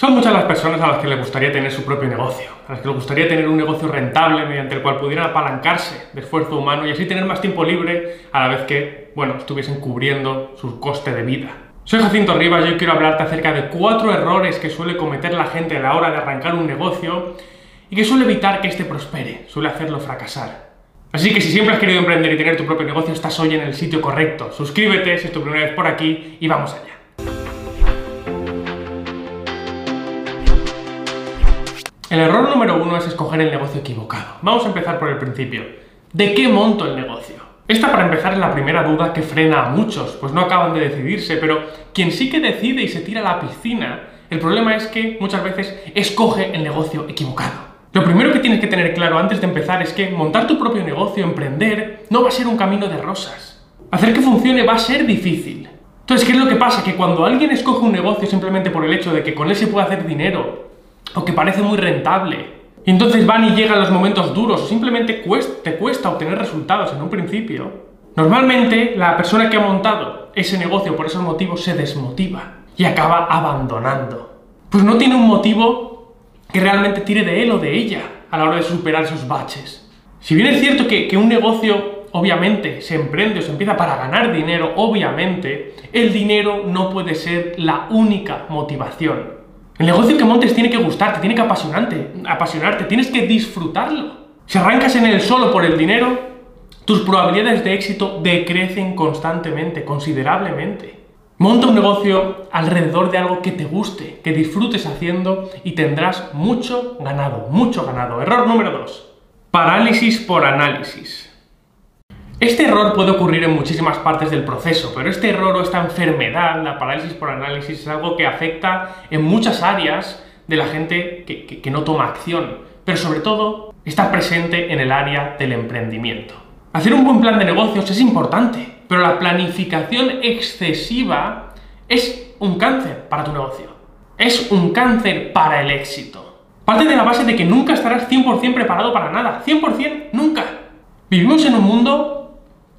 Son muchas las personas a las que les gustaría tener su propio negocio, a las que les gustaría tener un negocio rentable mediante el cual pudieran apalancarse de esfuerzo humano y así tener más tiempo libre a la vez que, bueno, estuviesen cubriendo su coste de vida. Soy Jacinto Rivas y hoy quiero hablarte acerca de cuatro errores que suele cometer la gente a la hora de arrancar un negocio y que suele evitar que éste prospere, suele hacerlo fracasar. Así que si siempre has querido emprender y tener tu propio negocio, estás hoy en el sitio correcto. Suscríbete si es tu primera vez por aquí y vamos allá. El error número uno es escoger el negocio equivocado. Vamos a empezar por el principio. ¿De qué monto el negocio? Esta para empezar es la primera duda que frena a muchos, pues no acaban de decidirse, pero quien sí que decide y se tira a la piscina, el problema es que muchas veces escoge el negocio equivocado. Lo primero que tienes que tener claro antes de empezar es que montar tu propio negocio, emprender, no va a ser un camino de rosas. Hacer que funcione va a ser difícil. Entonces, ¿qué es lo que pasa? Que cuando alguien escoge un negocio simplemente por el hecho de que con él se puede hacer dinero, o que parece muy rentable. Entonces van y llegan los momentos duros simplemente te cuesta obtener resultados en un principio. Normalmente la persona que ha montado ese negocio por esos motivos se desmotiva y acaba abandonando. Pues no tiene un motivo que realmente tire de él o de ella a la hora de superar esos baches. Si bien es cierto que un negocio obviamente se emprende o se empieza para ganar dinero, obviamente, el dinero no puede ser la única motivación. El negocio que montes tiene que gustarte, tiene que apasionarte, apasionarte, tienes que disfrutarlo. Si arrancas en él solo por el dinero, tus probabilidades de éxito decrecen constantemente, considerablemente. Monta un negocio alrededor de algo que te guste, que disfrutes haciendo y tendrás mucho ganado, mucho ganado. Error número 2. Parálisis por análisis. Este error puede ocurrir en muchísimas partes del proceso, pero este error o esta enfermedad, la parálisis por análisis, es algo que afecta en muchas áreas de la gente que, no toma acción, pero sobre todo está presente en el área del emprendimiento. Hacer un buen plan de negocios es importante, pero la planificación excesiva es un cáncer para tu negocio. Es un cáncer para el éxito. Parte de la base de que nunca estarás 100% preparado para nada. 100% nunca. Vivimos en un mundo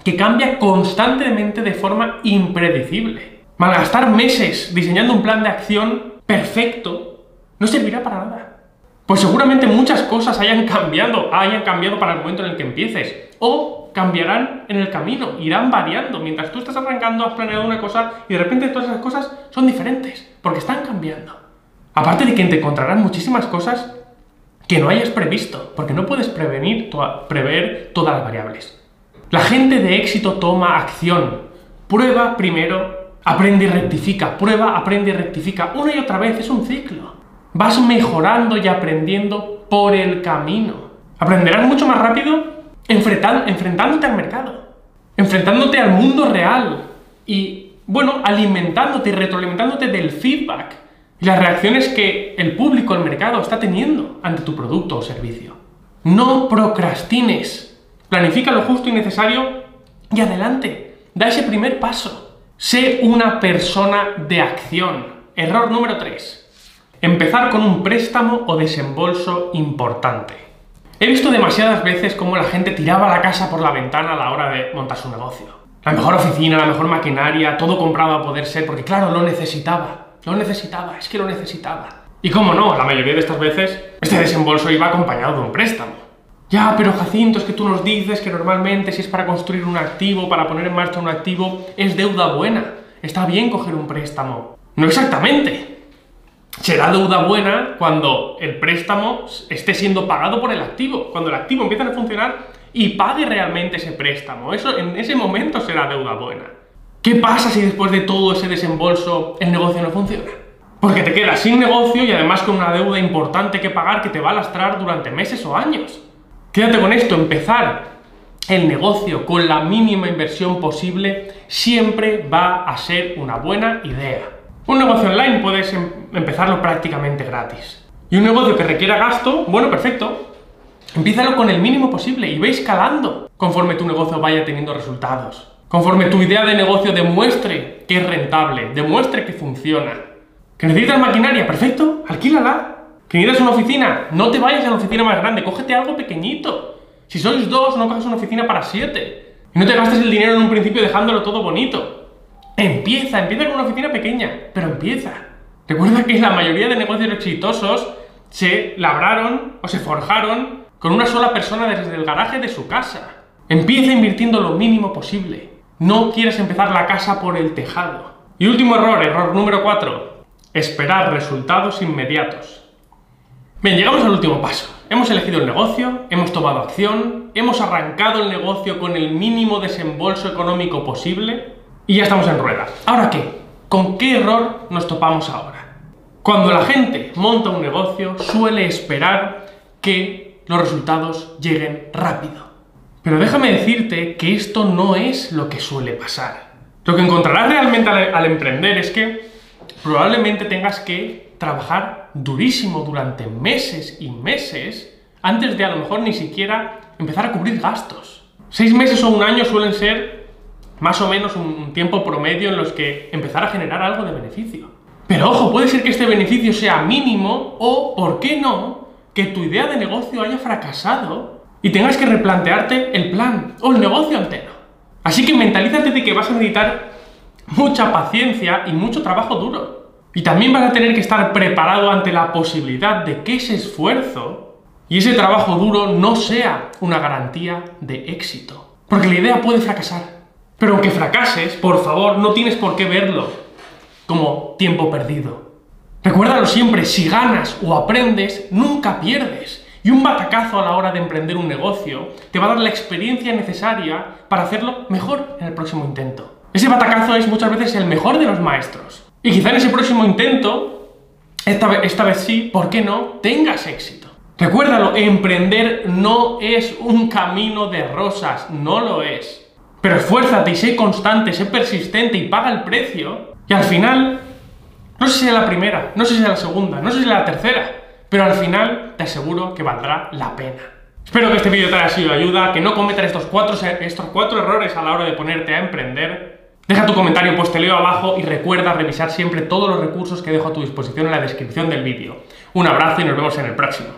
que cambia constantemente de forma impredecible. Malgastar meses diseñando un plan de acción perfecto no servirá para nada. Pues seguramente muchas cosas hayan cambiado, hayan cambiado para el momento en el que empieces, o cambiarán en el camino, irán variando. Mientras tú estás arrancando, has planeado una cosa y de repente todas esas cosas son diferentes, porque están cambiando. Aparte de que te encontrarán muchísimas cosas que no hayas previsto, porque no puedes prevenir, prever todas las variables. La gente de éxito toma acción. Prueba primero, aprende y rectifica. Prueba, aprende y rectifica. Una y otra vez es un ciclo. Vas mejorando y aprendiendo por el camino. Aprenderás mucho más rápido enfrentándote al mercado, enfrentándote al mundo real y, bueno, alimentándote y retroalimentándote del feedback y las reacciones que el público, el mercado está teniendo ante tu producto o servicio. No procrastines. Planifica lo justo y necesario y adelante. Da ese primer paso. Sé una persona de acción. Error número 3. Empezar con un préstamo o desembolso importante. He visto demasiadas veces cómo la gente tiraba la casa por la ventana a la hora de montar su negocio. La mejor oficina, la mejor maquinaria, todo comprado a poder ser, porque claro, lo necesitaba. Lo necesitaba, es que lo necesitaba. Y cómo no, la mayoría de estas veces, este desembolso iba acompañado de un préstamo. Ya, pero Jacinto, es que tú nos dices que normalmente si es para construir un activo, para poner en marcha un activo, es deuda buena. Está bien coger un préstamo. No exactamente. Será deuda buena cuando el préstamo esté siendo pagado por el activo, cuando el activo empieza a funcionar y pague realmente ese préstamo. Eso en ese momento será deuda buena. ¿Qué pasa si después de todo ese desembolso el negocio no funciona? Porque te quedas sin negocio y además con una deuda importante que pagar que te va a lastrar durante meses o años. Quédate con esto, empezar el negocio con la mínima inversión posible siempre va a ser una buena idea. Un negocio online puedes em-, empezarlo prácticamente gratis. Y un negocio que requiera gasto, bueno, perfecto. Empiézalo con el mínimo posible y ve escalando conforme tu negocio vaya teniendo resultados. Conforme tu idea de negocio demuestre que es rentable, demuestre que funciona. ¿Que necesitas maquinaria? Perfecto, alquílala. ¿Que necesitas una oficina? No te vayas a la oficina más grande, cógete algo pequeñito. Si sois dos, no coges una oficina para siete. Y no te gastes el dinero en un principio dejándolo todo bonito. Empieza, empieza con una oficina pequeña, pero empieza. Recuerda que la mayoría de negocios exitosos se labraron o se forjaron con una sola persona desde el garaje de su casa. Empieza invirtiendo lo mínimo posible. No quieres empezar la casa por el tejado. Y último error, error número 4. Esperar resultados inmediatos. Bien, llegamos al último paso. Hemos elegido el negocio, hemos tomado acción, hemos arrancado el negocio con el mínimo desembolso económico posible y ya estamos en rueda. ¿Ahora qué? ¿Con qué error nos topamos ahora? Cuando la gente monta un negocio suele esperar que los resultados lleguen rápido. Pero déjame decirte que esto no es lo que suele pasar. Lo que encontrarás realmente al, emprender es que probablemente tengas que trabajar durísimo durante meses y meses antes de a lo mejor ni siquiera empezar a cubrir gastos. Seis meses o un año suelen ser más o menos un tiempo promedio en los que empezar a generar algo de beneficio. Pero ojo, puede ser que este beneficio sea mínimo o, ¿por qué no?, que tu idea de negocio haya fracasado y tengas que replantearte el plan o el negocio entero. Así que mentalízate de que vas a necesitar mucha paciencia y mucho trabajo duro. Y también vas a tener que estar preparado ante la posibilidad de que ese esfuerzo y ese trabajo duro no sea una garantía de éxito. Porque la idea puede fracasar. Pero aunque fracases, por favor, no tienes por qué verlo como tiempo perdido. Recuérdalo siempre, si ganas o aprendes, nunca pierdes. Y un batacazo a la hora de emprender un negocio te va a dar la experiencia necesaria para hacerlo mejor en el próximo intento. Ese batacazo es muchas veces el mejor de los maestros. Y quizá en ese próximo intento, esta vez, sí, ¿por qué no? Tengas éxito. Recuérdalo, emprender no es un camino de rosas, no lo es. Pero esfuérzate y sé constante, sé persistente y paga el precio. Y al final, no sé si es la primera, no sé si es la segunda, no sé si es la tercera, pero al final te aseguro que valdrá la pena. Espero que este vídeo te haya sido de ayuda, que no cometas estos cuatro errores a la hora de ponerte a emprender. Deja tu comentario, pues te leo abajo y recuerda revisar siempre todos los recursos que dejo a tu disposición en la descripción del vídeo. Un abrazo y nos vemos en el próximo.